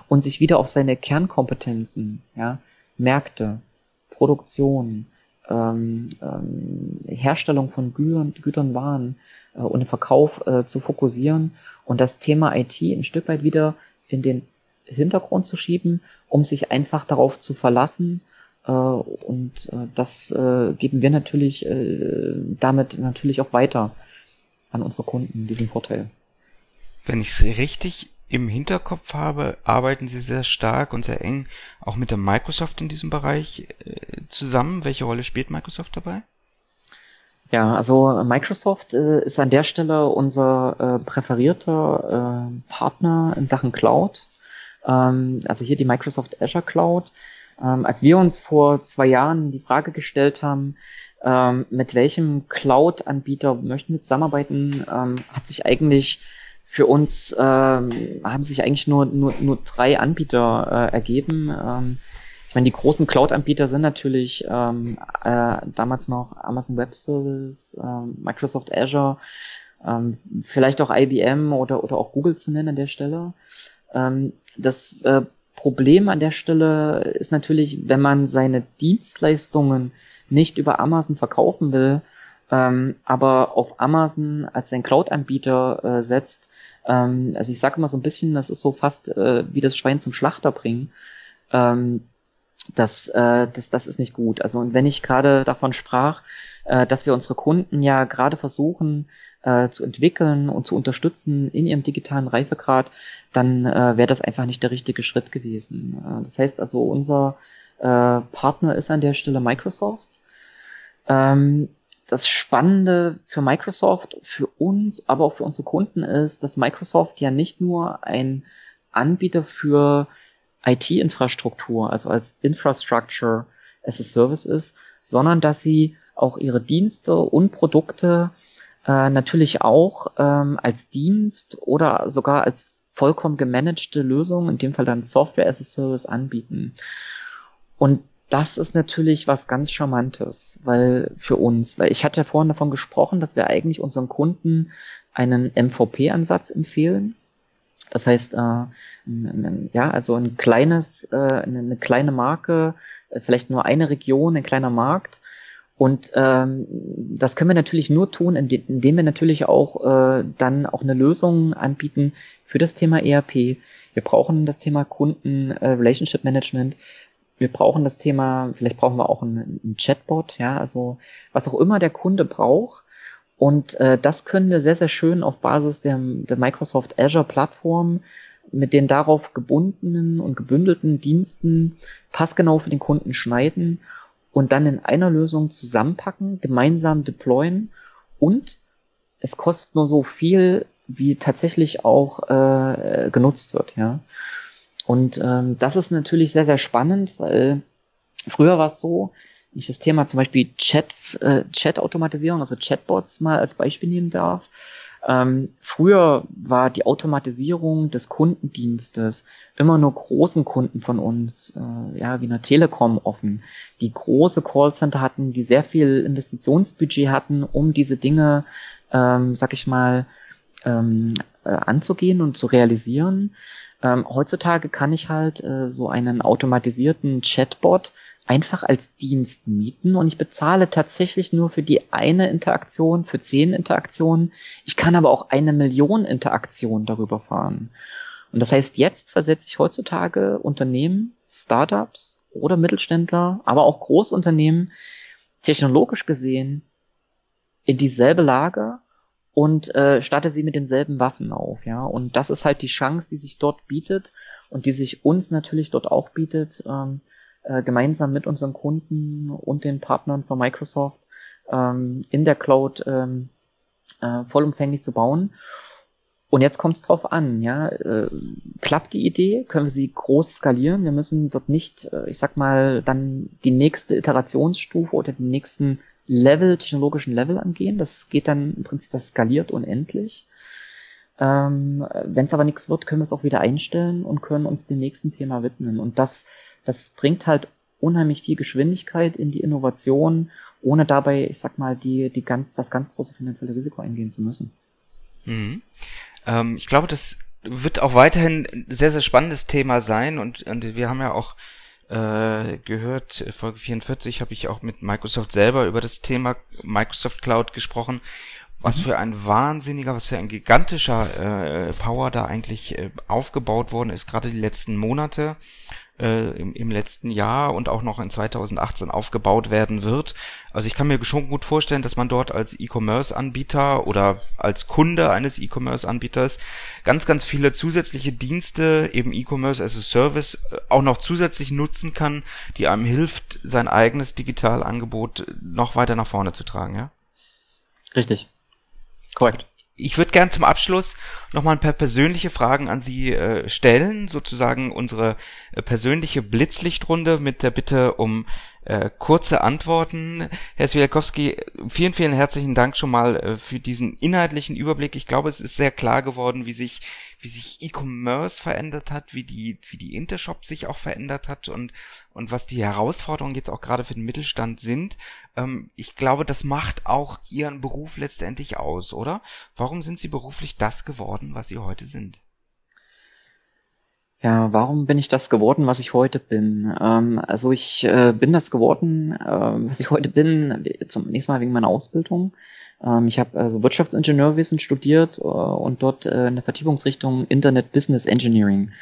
und sich wieder auf seine Kernkompetenzen, ja, Märkte, Produktion, ähm, ähm, Herstellung von Gütern, Gütern Waren äh, und den Verkauf äh, zu fokussieren und das Thema IT ein Stück weit wieder in den Hintergrund zu schieben, um sich einfach darauf zu verlassen. Äh, und äh, das äh, geben wir natürlich äh, damit natürlich auch weiter an unsere Kunden, diesen Vorteil. Wenn ich es richtig im Hinterkopf habe, arbeiten Sie sehr stark und sehr eng auch mit der Microsoft in diesem Bereich äh, zusammen. Welche Rolle spielt Microsoft dabei? Ja, also Microsoft äh, ist an der Stelle unser äh, präferierter äh, Partner in Sachen Cloud. Ähm, also hier die Microsoft Azure Cloud. Ähm, als wir uns vor zwei Jahren die Frage gestellt haben, ähm, mit welchem Cloud-Anbieter möchten wir zusammenarbeiten, ähm, hat sich eigentlich für uns ähm, haben sich eigentlich nur, nur, nur drei Anbieter äh, ergeben. Ähm, ich meine, die großen Cloud-Anbieter sind natürlich ähm, äh, damals noch Amazon Web Service, ähm, Microsoft Azure, ähm, vielleicht auch IBM oder, oder auch Google zu nennen an der Stelle. Ähm, das äh, Problem an der Stelle ist natürlich, wenn man seine Dienstleistungen nicht über Amazon verkaufen will, ähm, aber auf Amazon als ein Cloud-Anbieter äh, setzt. Ähm, also ich sage immer so ein bisschen, das ist so fast äh, wie das Schwein zum Schlachter bringen. Ähm, das, äh, das, das ist nicht gut. Also und wenn ich gerade davon sprach, äh, dass wir unsere Kunden ja gerade versuchen äh, zu entwickeln und zu unterstützen in ihrem digitalen Reifegrad, dann äh, wäre das einfach nicht der richtige Schritt gewesen. Äh, das heißt also, unser äh, Partner ist an der Stelle Microsoft. Ähm, das Spannende für Microsoft, für uns, aber auch für unsere Kunden ist, dass Microsoft ja nicht nur ein Anbieter für IT-Infrastruktur, also als Infrastructure as a Service ist, sondern dass sie auch ihre Dienste und Produkte äh, natürlich auch ähm, als Dienst oder sogar als vollkommen gemanagte Lösung, in dem Fall dann Software as a Service anbieten. Und das ist natürlich was ganz Charmantes, weil für uns, weil ich hatte vorhin davon gesprochen, dass wir eigentlich unseren Kunden einen MVP-Ansatz empfehlen. Das heißt, äh, ein, ja, also ein kleines, äh, eine kleine Marke, äh, vielleicht nur eine Region, ein kleiner Markt. Und ähm, das können wir natürlich nur tun, indem wir natürlich auch äh, dann auch eine Lösung anbieten für das Thema ERP. Wir brauchen das Thema Kunden äh, Relationship Management wir brauchen das Thema, vielleicht brauchen wir auch einen, Chatbot, ja, also was auch immer der Kunde braucht. Und äh, das können wir sehr, sehr schön auf Basis der, der Microsoft Azure Plattform mit den darauf gebundenen und gebündelten Diensten passgenau für den Kunden schneiden und dann in einer Lösung zusammenpacken, gemeinsam deployen und es kostet nur so viel, wie tatsächlich auch äh, genutzt wird, ja. Und ähm, das ist natürlich sehr, sehr spannend, weil früher war es so, wenn ich das Thema zum Beispiel Chats, äh, Chat-Automatisierung, also Chatbots mal als Beispiel nehmen darf. Ähm, früher war die Automatisierung des Kundendienstes immer nur großen Kunden von uns, äh, ja, wie einer Telekom offen, die große Callcenter hatten, die sehr viel Investitionsbudget hatten, um diese Dinge, ähm, sag ich mal, ähm, äh, anzugehen und zu realisieren. Ähm, heutzutage kann ich halt äh, so einen automatisierten Chatbot einfach als Dienst mieten und ich bezahle tatsächlich nur für die eine Interaktion, für zehn Interaktionen. Ich kann aber auch eine Million Interaktionen darüber fahren. Und das heißt, jetzt versetze ich heutzutage Unternehmen, Startups oder Mittelständler, aber auch Großunternehmen technologisch gesehen in dieselbe Lage und äh, statte sie mit denselben Waffen auf, ja. Und das ist halt die Chance, die sich dort bietet und die sich uns natürlich dort auch bietet, ähm, äh, gemeinsam mit unseren Kunden und den Partnern von Microsoft ähm, in der Cloud ähm, äh, vollumfänglich zu bauen. Und jetzt kommt es drauf an, ja, äh, klappt die Idee, können wir sie groß skalieren. Wir müssen dort nicht, äh, ich sag mal, dann die nächste Iterationsstufe oder den nächsten Level, technologischen Level angehen. Das geht dann im Prinzip, das skaliert unendlich. Ähm, Wenn es aber nichts wird, können wir es auch wieder einstellen und können uns dem nächsten Thema widmen. Und das, das bringt halt unheimlich viel Geschwindigkeit in die Innovation, ohne dabei, ich sag mal, die, die ganz, das ganz große finanzielle Risiko eingehen zu müssen. Mhm. Ähm, ich glaube, das wird auch weiterhin ein sehr, sehr spannendes Thema sein und, und wir haben ja auch äh, gehört, Folge 44 habe ich auch mit Microsoft selber über das Thema Microsoft Cloud gesprochen. Was mhm. für ein wahnsinniger, was für ein gigantischer äh, Power da eigentlich äh, aufgebaut worden ist, gerade die letzten Monate äh, im, im letzten Jahr und auch noch in 2018 aufgebaut werden wird. Also ich kann mir schon gut vorstellen, dass man dort als E-Commerce-Anbieter oder als Kunde eines E-Commerce-Anbieters ganz, ganz viele zusätzliche Dienste, eben E-Commerce as a Service, äh, auch noch zusätzlich nutzen kann, die einem hilft, sein eigenes Digitalangebot noch weiter nach vorne zu tragen, ja? Richtig. Korrekt ich würde gern zum Abschluss nochmal ein paar persönliche Fragen an Sie äh, stellen, sozusagen unsere äh, persönliche Blitzlichtrunde mit der Bitte um äh, kurze Antworten. Herr Swiatkowski, vielen, vielen herzlichen Dank schon mal äh, für diesen inhaltlichen Überblick. Ich glaube, es ist sehr klar geworden, wie sich wie sich E-Commerce verändert hat, wie die, wie die Intershop sich auch verändert hat und, und was die Herausforderungen jetzt auch gerade für den Mittelstand sind. Ähm, ich glaube, das macht auch Ihren Beruf letztendlich aus, oder? Warum sind Sie beruflich das geworden, was Sie heute sind? Ja, warum bin ich das geworden, was ich heute bin? Ähm, also ich äh, bin das geworden, äh, was ich heute bin, zum nächsten Mal wegen meiner Ausbildung. Ähm, ich habe also Wirtschaftsingenieurwesen studiert äh, und dort äh, eine Vertiefungsrichtung Internet Business Engineering.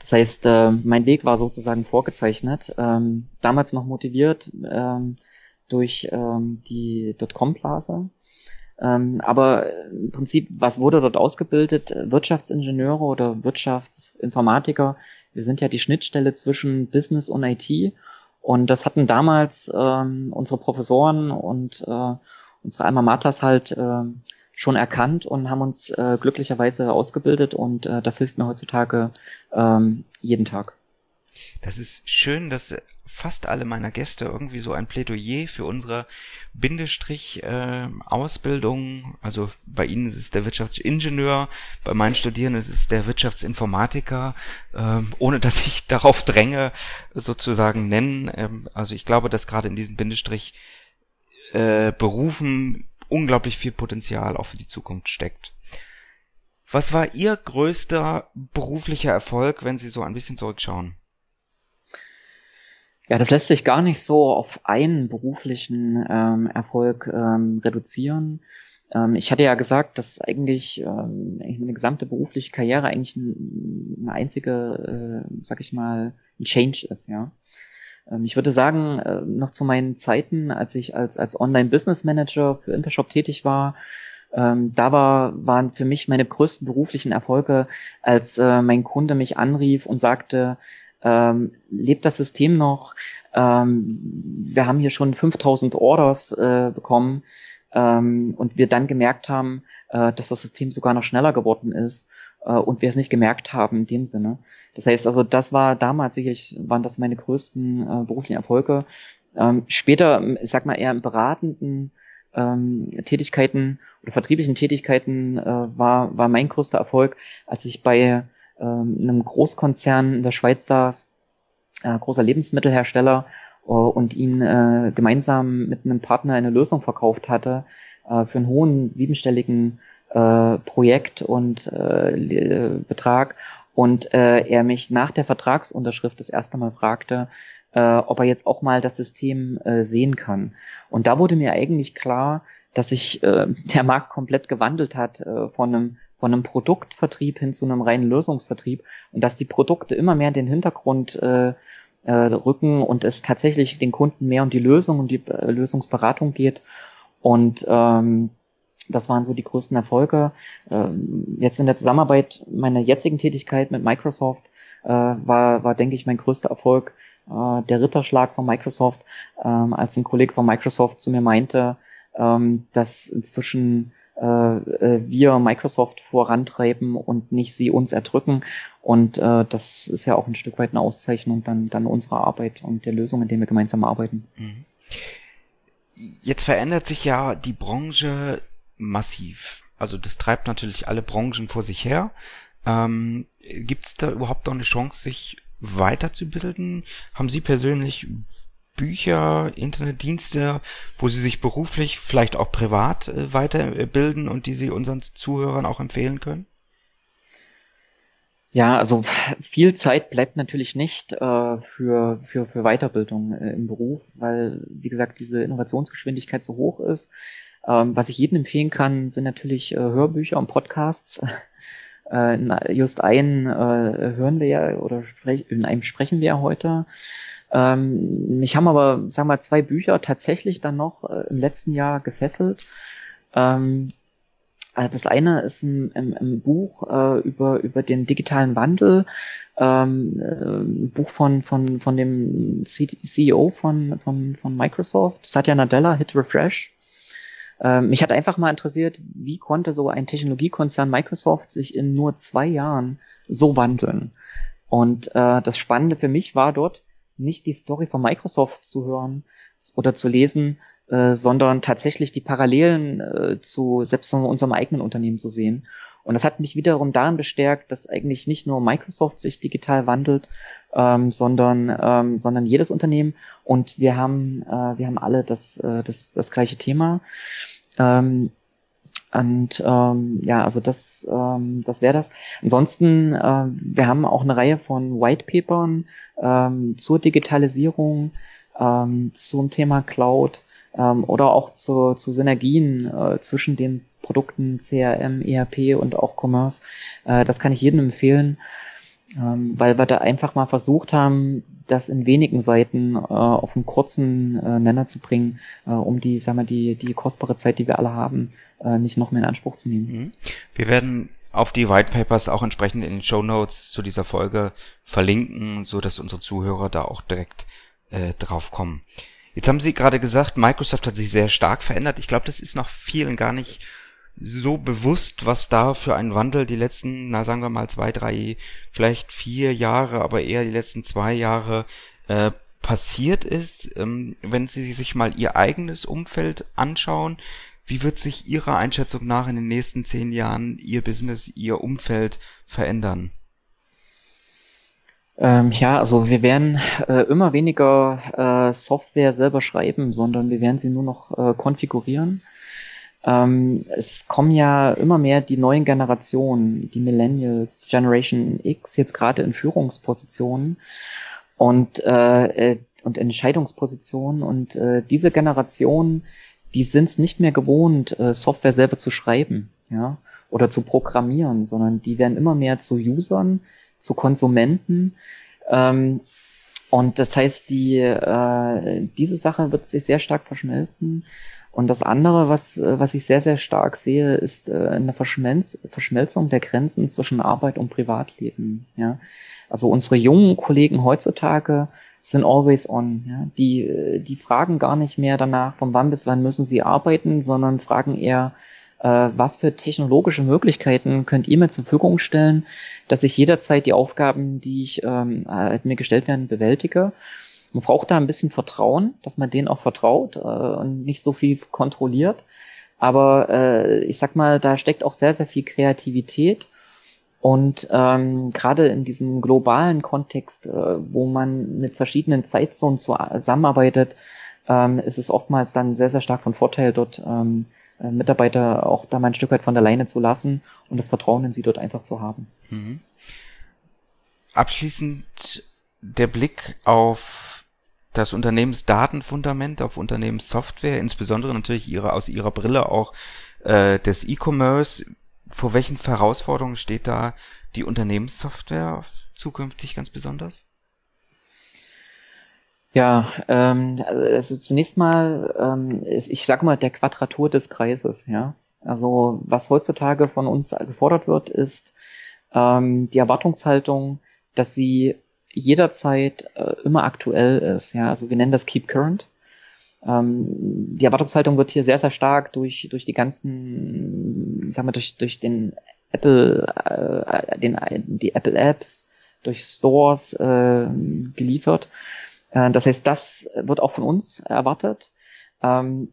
Das heißt, äh, mein Weg war sozusagen vorgezeichnet, ähm, damals noch motiviert ähm, durch ähm, die Dotcom-Blase ähm, aber im Prinzip, was wurde dort ausgebildet? Wirtschaftsingenieure oder Wirtschaftsinformatiker. Wir sind ja die Schnittstelle zwischen Business und IT. Und das hatten damals ähm, unsere Professoren und äh, unsere Alma Maters halt äh, schon erkannt und haben uns äh, glücklicherweise ausgebildet und äh, das hilft mir heutzutage ähm, jeden Tag. Das ist schön, dass fast alle meiner Gäste irgendwie so ein Plädoyer für unsere Bindestrich äh, also bei Ihnen ist es der Wirtschaftsingenieur, bei meinen Studierenden ist es der Wirtschaftsinformatiker, äh, ohne dass ich [laughs] darauf dränge, sozusagen nennen. Ähm, also ich glaube, dass gerade in diesen Bindestrich äh, Berufen unglaublich viel Potenzial auch für die Zukunft steckt. Was war Ihr größter beruflicher Erfolg, wenn Sie so ein bisschen zurückschauen? Ja, das lässt sich gar nicht so auf einen beruflichen ähm, Erfolg ähm, reduzieren. Ähm, ich hatte ja gesagt, dass eigentlich ähm, meine gesamte berufliche Karriere eigentlich ein, eine einzige, äh, sag ich mal, ein Change ist, ja. Ähm, ich würde sagen, äh, noch zu meinen Zeiten, als ich als, als Online-Business-Manager für Intershop tätig war, ähm, da war, waren für mich meine größten beruflichen Erfolge, als äh, mein Kunde mich anrief und sagte, ähm, lebt das System noch? Ähm, wir haben hier schon 5000 Orders äh, bekommen ähm, und wir dann gemerkt haben, äh, dass das System sogar noch schneller geworden ist äh, und wir es nicht gemerkt haben in dem Sinne. Das heißt also, das war damals sicherlich, waren das meine größten äh, beruflichen Erfolge. Ähm, später, ich sag mal eher im beratenden ähm, Tätigkeiten oder vertrieblichen Tätigkeiten äh, war, war mein größter Erfolg, als ich bei ähm, einem Großkonzern in der Schweiz saß, äh, großer Lebensmittelhersteller äh, und ihn äh, gemeinsam mit einem Partner eine Lösung verkauft hatte für einen hohen siebenstelligen Projekt und Betrag und er mich nach der Vertragsunterschrift das erste Mal fragte, ob er jetzt auch mal das System sehen kann. Und da wurde mir eigentlich klar, dass sich äh, der Markt komplett gewandelt hat äh, von einem von einem Produktvertrieb hin zu einem reinen Lösungsvertrieb und dass die Produkte immer mehr in den Hintergrund äh, äh, rücken und es tatsächlich den Kunden mehr um die Lösung und die äh, Lösungsberatung geht. Und ähm, das waren so die größten Erfolge. Ähm, jetzt in der Zusammenarbeit meiner jetzigen Tätigkeit mit Microsoft äh, war, war, denke ich, mein größter Erfolg äh, der Ritterschlag von Microsoft, ähm, als ein Kollege von Microsoft zu mir meinte, ähm, dass inzwischen wir Microsoft vorantreiben und nicht sie uns erdrücken. Und äh, das ist ja auch ein Stück weit eine Auszeichnung dann, dann unserer Arbeit und der Lösung, in der wir gemeinsam arbeiten. Jetzt verändert sich ja die Branche massiv. Also das treibt natürlich alle Branchen vor sich her. Ähm, Gibt es da überhaupt noch eine Chance, sich weiterzubilden? Haben Sie persönlich Bücher, Internetdienste, wo Sie sich beruflich, vielleicht auch privat äh, weiterbilden und die Sie unseren Zuhörern auch empfehlen können? Ja, also viel Zeit bleibt natürlich nicht äh, für, für, für Weiterbildung äh, im Beruf, weil, wie gesagt, diese Innovationsgeschwindigkeit so hoch ist. Ähm, was ich jedem empfehlen kann, sind natürlich äh, Hörbücher und Podcasts. [laughs] Äh, just einen äh, hören wir ja oder in einem sprechen wir ja heute. Ähm, mich haben aber, wir mal, zwei Bücher tatsächlich dann noch äh, im letzten Jahr gefesselt. Ähm, also das eine ist ein, ein, ein Buch äh, über, über den digitalen Wandel, ähm, äh, ein Buch von, von, von dem CEO von, von, von Microsoft, Satya Nadella, Hit Refresh. Ähm, mich hat einfach mal interessiert, wie konnte so ein Technologiekonzern Microsoft sich in nur zwei Jahren so wandeln? Und äh, das Spannende für mich war dort, nicht die Story von Microsoft zu hören oder zu lesen, äh, sondern tatsächlich die Parallelen äh, zu selbst unserem eigenen Unternehmen zu sehen. Und das hat mich wiederum daran bestärkt, dass eigentlich nicht nur Microsoft sich digital wandelt, ähm, sondern, ähm, sondern jedes Unternehmen. Und wir haben, äh, wir haben alle das, äh, das, das gleiche Thema. Ähm, Und ähm, ja, also das, ähm, das wäre das. Ansonsten, äh, wir haben auch eine Reihe von White Papern ähm, zur Digitalisierung, ähm, zum Thema Cloud ähm, oder auch zu, zu Synergien äh, zwischen den Produkten CRM, ERP und auch Commerce. Äh, das kann ich jedem empfehlen, ähm, weil wir da einfach mal versucht haben, das in wenigen Seiten äh, auf einen kurzen äh, Nenner zu bringen, äh, um die, sagen wir, die, die kostbare Zeit, die wir alle haben, äh, nicht noch mehr in Anspruch zu nehmen. Mhm. Wir werden auf die White Papers auch entsprechend in den Show Notes zu dieser Folge verlinken, so dass unsere Zuhörer da auch direkt äh, drauf kommen. Jetzt haben Sie gerade gesagt, Microsoft hat sich sehr stark verändert. Ich glaube, das ist noch vielen gar nicht so bewusst, was da für ein Wandel die letzten, na sagen wir mal zwei, drei, vielleicht vier Jahre, aber eher die letzten zwei Jahre äh, passiert ist. Ähm, wenn Sie sich mal Ihr eigenes Umfeld anschauen, wie wird sich Ihrer Einschätzung nach in den nächsten zehn Jahren Ihr Business, Ihr Umfeld verändern? Ähm, ja, also wir werden äh, immer weniger äh, Software selber schreiben, sondern wir werden sie nur noch äh, konfigurieren. Ähm, es kommen ja immer mehr die neuen Generationen, die Millennials, Generation X, jetzt gerade in Führungspositionen und, äh, äh und Entscheidungspositionen. Und äh, diese Generation, die sind es nicht mehr gewohnt, äh, Software selber zu schreiben, ja, oder zu programmieren, sondern die werden immer mehr zu Usern, zu Konsumenten. Ähm, und das heißt, die, äh, diese Sache wird sich sehr stark verschmelzen. Und das andere, was, äh, was ich sehr, sehr stark sehe, ist äh, eine Verschmelz Verschmelzung der Grenzen zwischen Arbeit und Privatleben. Ja? Also unsere jungen Kollegen heutzutage sind always on. Ja? Die, äh, die fragen gar nicht mehr danach, von wann bis wann müssen sie arbeiten, sondern fragen eher, äh, was für technologische Möglichkeiten könnt ihr mir zur Verfügung stellen, dass ich jederzeit die Aufgaben, die ich ähm, halt mir gestellt werden, bewältige. Man braucht da ein bisschen Vertrauen, dass man denen auch vertraut äh, und nicht so viel kontrolliert. Aber äh, ich sag mal, da steckt auch sehr, sehr viel Kreativität. Und ähm, gerade in diesem globalen Kontext, äh, wo man mit verschiedenen Zeitzonen zusammenarbeitet, ähm, ist es oftmals dann sehr, sehr stark von Vorteil, dort ähm, äh, Mitarbeiter auch da mal ein Stück weit von der Leine zu lassen und das Vertrauen in sie dort einfach zu haben. Mhm. Abschließend der Blick auf das Unternehmensdatenfundament auf Unternehmenssoftware, insbesondere natürlich ihre, aus ihrer Brille auch äh, des E-Commerce. Vor welchen Herausforderungen steht da die Unternehmenssoftware zukünftig ganz besonders? Ja, ähm, also zunächst mal, ähm, ich sage mal, der Quadratur des Kreises, ja. Also was heutzutage von uns gefordert wird, ist ähm, die Erwartungshaltung, dass sie jederzeit äh, immer aktuell ist. Ja, also wir nennen das Keep Current. Ähm, die Erwartungshaltung wird hier sehr, sehr stark durch, durch die ganzen, sagen wir, durch, durch den Apple, äh, den, die Apple Apps, durch Stores äh, geliefert. Äh, das heißt, das wird auch von uns erwartet. Ähm,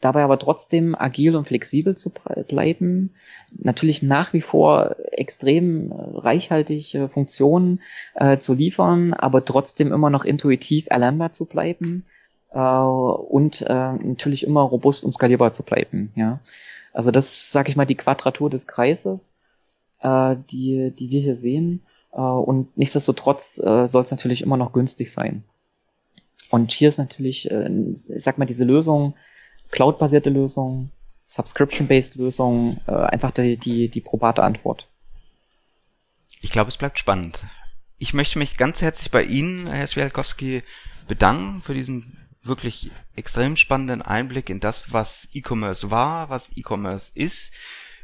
dabei aber trotzdem agil und flexibel zu bleiben, natürlich nach wie vor extrem äh, reichhaltige Funktionen äh, zu liefern, aber trotzdem immer noch intuitiv erlernbar zu bleiben äh, und äh, natürlich immer robust und skalierbar zu bleiben. Ja, also das sage ich mal die Quadratur des Kreises, äh, die die wir hier sehen. Äh, und nichtsdestotrotz äh, soll es natürlich immer noch günstig sein. Und hier ist natürlich, äh, ich sag mal, diese Lösung Cloud-basierte Lösung, Subscription-based Lösung, äh, einfach die, die, die probate Antwort. Ich glaube, es bleibt spannend. Ich möchte mich ganz herzlich bei Ihnen, Herr Swiatkowski, bedanken für diesen wirklich extrem spannenden Einblick in das, was E-Commerce war, was E-Commerce ist,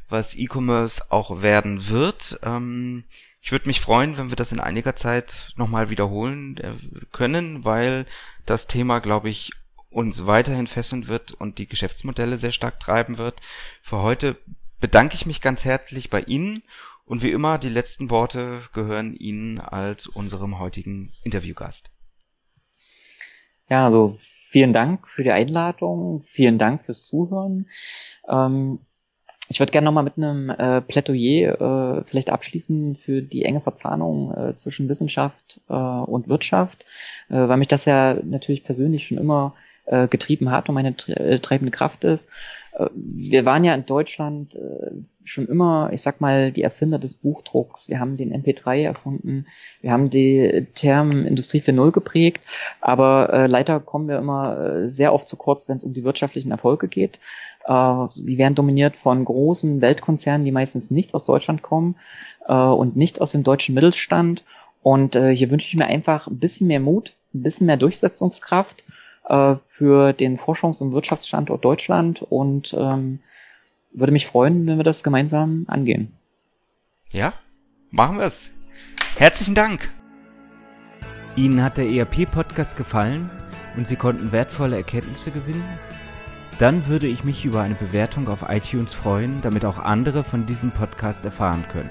was E-Commerce auch werden wird. Ähm, ich würde mich freuen, wenn wir das in einiger Zeit nochmal wiederholen äh, können, weil das Thema, glaube ich, uns weiterhin fesseln wird und die Geschäftsmodelle sehr stark treiben wird. Für heute bedanke ich mich ganz herzlich bei Ihnen und wie immer, die letzten Worte gehören Ihnen als unserem heutigen Interviewgast. Ja, also vielen Dank für die Einladung, vielen Dank fürs Zuhören. Ähm, ich würde gerne nochmal mit einem äh, Plädoyer äh, vielleicht abschließen für die enge Verzahnung äh, zwischen Wissenschaft äh, und Wirtschaft, äh, weil mich das ja natürlich persönlich schon immer äh, getrieben hat und meine äh, treibende Kraft ist. Äh, wir waren ja in Deutschland äh, schon immer, ich sag mal, die Erfinder des Buchdrucks. Wir haben den MP3 erfunden, wir haben die Term Industrie 4.0 geprägt, aber leider kommen wir immer sehr oft zu kurz, wenn es um die wirtschaftlichen Erfolge geht. Die werden dominiert von großen Weltkonzernen, die meistens nicht aus Deutschland kommen und nicht aus dem deutschen Mittelstand. Und hier wünsche ich mir einfach ein bisschen mehr Mut, ein bisschen mehr Durchsetzungskraft äh, für den Forschungs- und Wirtschaftsstandort Deutschland und ähm, würde mich freuen, wenn wir das gemeinsam angehen. Ja, machen wir es. Herzlichen Dank. Ihnen hat der ERP-Podcast gefallen und Sie konnten wertvolle Erkenntnisse gewinnen? Dann würde ich mich über eine Bewertung auf iTunes freuen, damit auch andere von diesem Podcast erfahren können.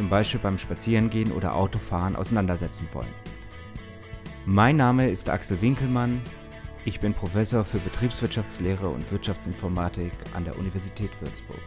zum Beispiel beim Spazierengehen oder Autofahren, auseinandersetzen wollen. Mein Name ist Axel Winkelmann. Ich bin Professor für Betriebswirtschaftslehre und Wirtschaftsinformatik an der Universität Würzburg.